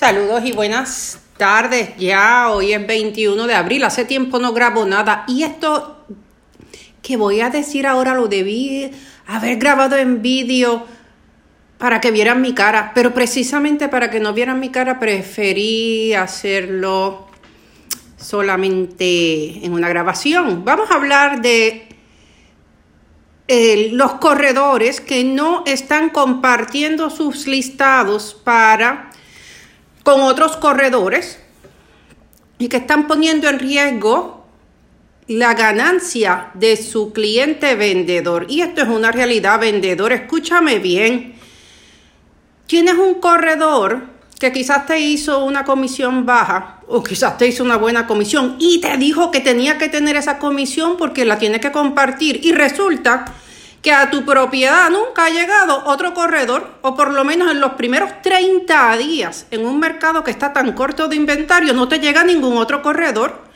Saludos y buenas tardes. Ya hoy es 21 de abril. Hace tiempo no grabo nada. Y esto que voy a decir ahora lo debí haber grabado en vídeo para que vieran mi cara. Pero precisamente para que no vieran mi cara preferí hacerlo solamente en una grabación. Vamos a hablar de eh, los corredores que no están compartiendo sus listados para con otros corredores y que están poniendo en riesgo la ganancia de su cliente vendedor. Y esto es una realidad, vendedor. Escúchame bien. Tienes un corredor que quizás te hizo una comisión baja o quizás te hizo una buena comisión y te dijo que tenía que tener esa comisión porque la tiene que compartir y resulta que a tu propiedad nunca ha llegado otro corredor o por lo menos en los primeros 30 días en un mercado que está tan corto de inventario no te llega ningún otro corredor.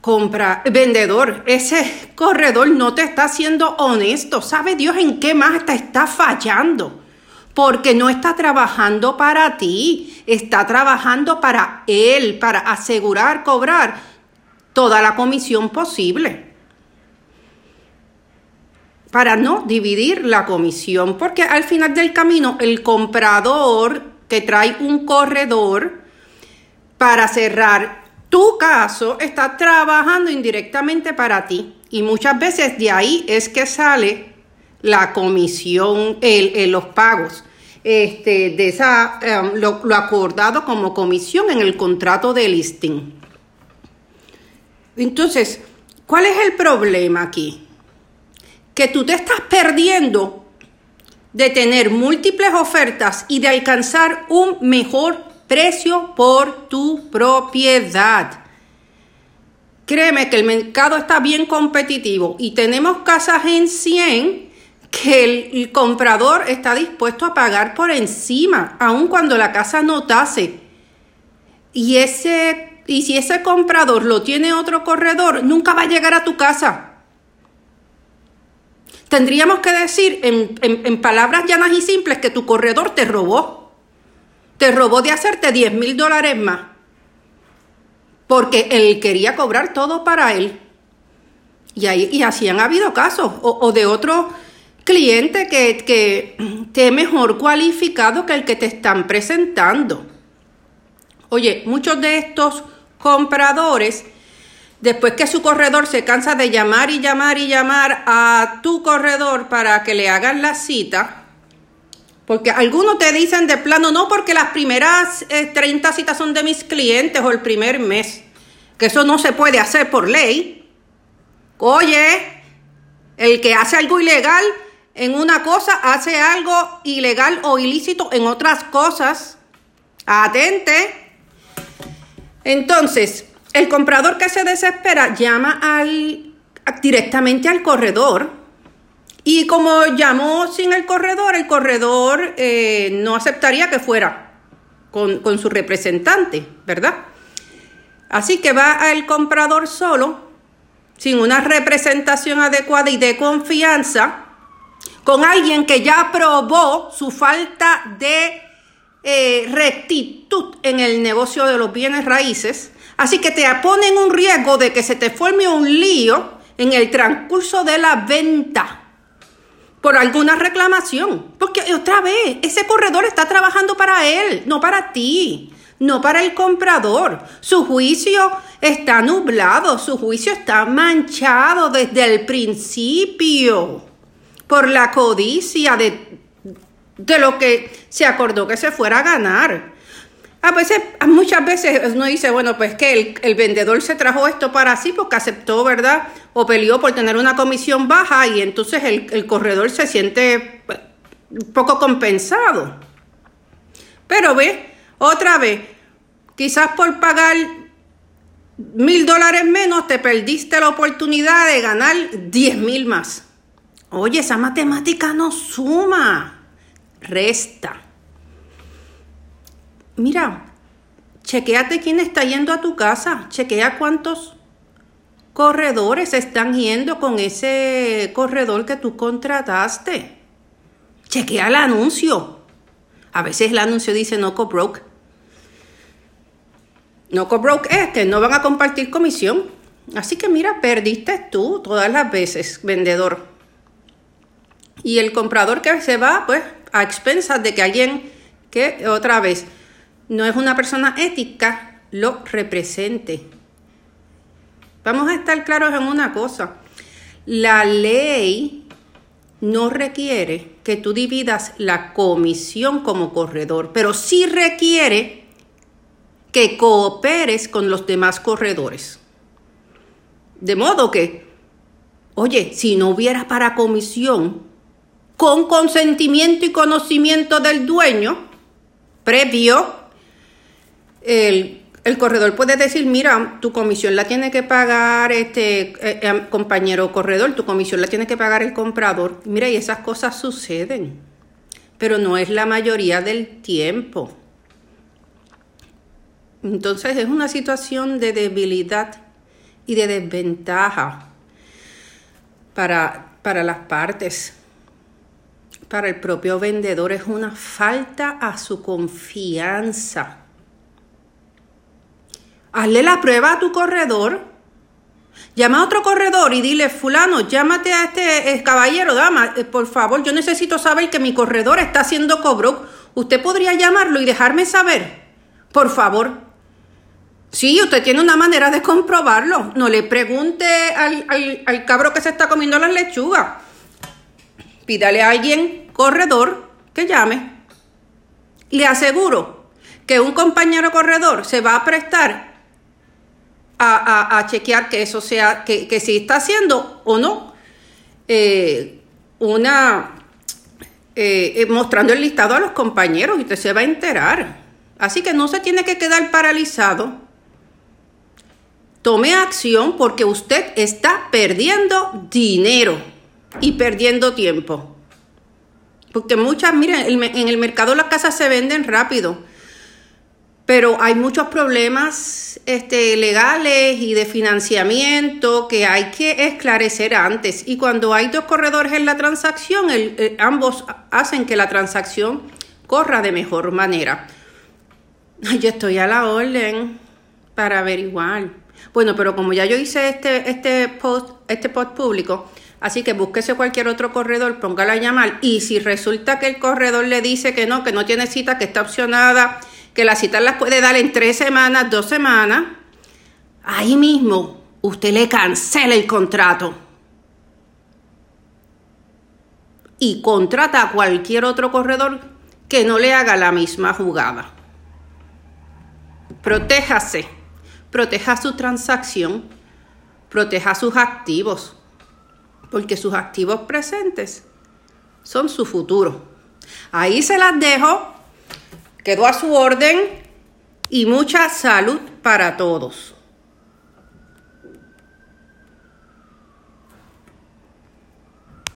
Compra vendedor ese corredor no te está siendo honesto. Sabe Dios en qué más te está fallando porque no está trabajando para ti, está trabajando para él, para asegurar cobrar toda la comisión posible. Para no dividir la comisión, porque al final del camino el comprador que trae un corredor para cerrar tu caso está trabajando indirectamente para ti. Y muchas veces de ahí es que sale la comisión, el, los pagos este, de esa, em, lo, acordado como comisión en el contrato de listing. Entonces, ¿cuál es el problema aquí? Que tú te estás perdiendo de tener múltiples ofertas y de alcanzar un mejor precio por tu propiedad. Créeme que el mercado está bien competitivo y tenemos casas en 100 que el, comprador está dispuesto a pagar por encima, aun cuando la casa no tase. Y, ese, y si ese comprador lo tiene otro corredor, nunca va a llegar a tu casa. Tendríamos que decir en, en palabras llanas y simples que tu corredor te robó. Te robó de hacerte 10 mil dólares más. Porque él quería cobrar todo para él. Y, ahí, y así han habido casos. O, de otros cliente que, que te mejor cualificado que el que te están presentando. Oye, muchos de estos compradores, después que su corredor se cansa de llamar y llamar y llamar a tu corredor para que le hagan la cita, porque algunos te dicen de plano, no, porque las primeras 30 eh, citas son de mis clientes o el primer mes, que eso no se puede hacer por ley. Oye, el que hace algo ilegal en una cosa, hace algo ilegal o ilícito en otras cosas. Atente. Entonces, el comprador que se desespera llama directamente al corredor. Y como llamó sin el corredor, el corredor eh, no aceptaría que fuera con, con su representante, ¿verdad? Así que va al comprador solo, sin una representación adecuada y de confianza, con alguien que ya probó su falta de eh, rectitud en el negocio de los bienes raíces. Así que te ponen un riesgo de que se te forme un lío en el transcurso de la venta por alguna reclamación. Porque otra vez, ese corredor está trabajando para él, no para ti, no para el comprador. Su juicio está nublado, su juicio está manchado desde el principio por la codicia de, de lo que se acordó que se fuera a ganar. A veces, muchas veces uno dice, bueno, pues que el, vendedor se trajo esto para sí porque aceptó, ¿verdad? O peleó por tener una comisión baja y entonces el, el corredor se siente pues, poco compensado. Pero ve, otra vez, quizás por pagar mil dólares menos te perdiste la oportunidad de ganar diez mil más. Oye, esa matemática no suma, resta. Mira, chequeate quién está yendo a tu casa, chequea cuántos corredores están yendo con ese corredor que tú contrataste. Chequea el anuncio. A veces el anuncio dice no co broke. No co broke es que no van a compartir comisión. Así que mira, perdiste tú todas las veces, vendedor. Y el comprador que se va, pues, a expensas de que alguien que otra vez no es una persona ética, lo represente. Vamos a estar claros en una cosa. La ley no requiere que tú dividas la comisión como corredor, pero sí requiere que cooperes con los demás corredores. De modo que, oye, si no hubiera para comisión, con consentimiento y conocimiento del dueño, previo, el, corredor puede decir, mira, tu comisión la tiene que pagar este eh, eh, compañero corredor, tu comisión la tiene que pagar el comprador. Mira, y esas cosas suceden, pero no es la mayoría del tiempo. Entonces es una situación de debilidad y de desventaja para, para las partes para el propio vendedor es una falta a su confianza. Hazle la prueba a tu corredor. Llama a otro corredor y dile, fulano, llámate a este caballero, dama, eh, por favor, yo necesito saber que mi corredor está haciendo cobro. ¿Usted podría llamarlo y dejarme saber? Por favor. Sí, usted tiene una manera de comprobarlo. No le pregunte al, al, al cabro que se está comiendo las lechugas pídale a alguien corredor que llame. Le aseguro que un compañero corredor se va a prestar a, chequear que eso sea, que, si está haciendo o no eh, una, eh, eh, mostrando el listado a los compañeros y usted se va a enterar. Así que no se tiene que quedar paralizado. Tome acción porque usted está perdiendo dinero y perdiendo tiempo. Porque muchas, miren, en el mercado las casas se venden rápido, pero hay muchos problemas este, legales y de financiamiento que hay que esclarecer antes. Y cuando hay dos corredores en la transacción, ambos hacen que la transacción corra de mejor manera. Yo estoy a la orden para averiguar. Bueno, pero como ya yo hice este, este post, este post público, Así que búsquese cualquier otro corredor, póngala a llamar y si resulta que el corredor le dice que no, que no tiene cita, que está opcionada, que la cita las puede dar en tres semanas, dos semanas, ahí mismo usted le cancela el contrato y contrata a cualquier otro corredor que no le haga la misma jugada. Protéjase, proteja su transacción, proteja sus activos porque sus activos presentes son su futuro. Ahí se las dejo, quedó a su orden y mucha salud para todos.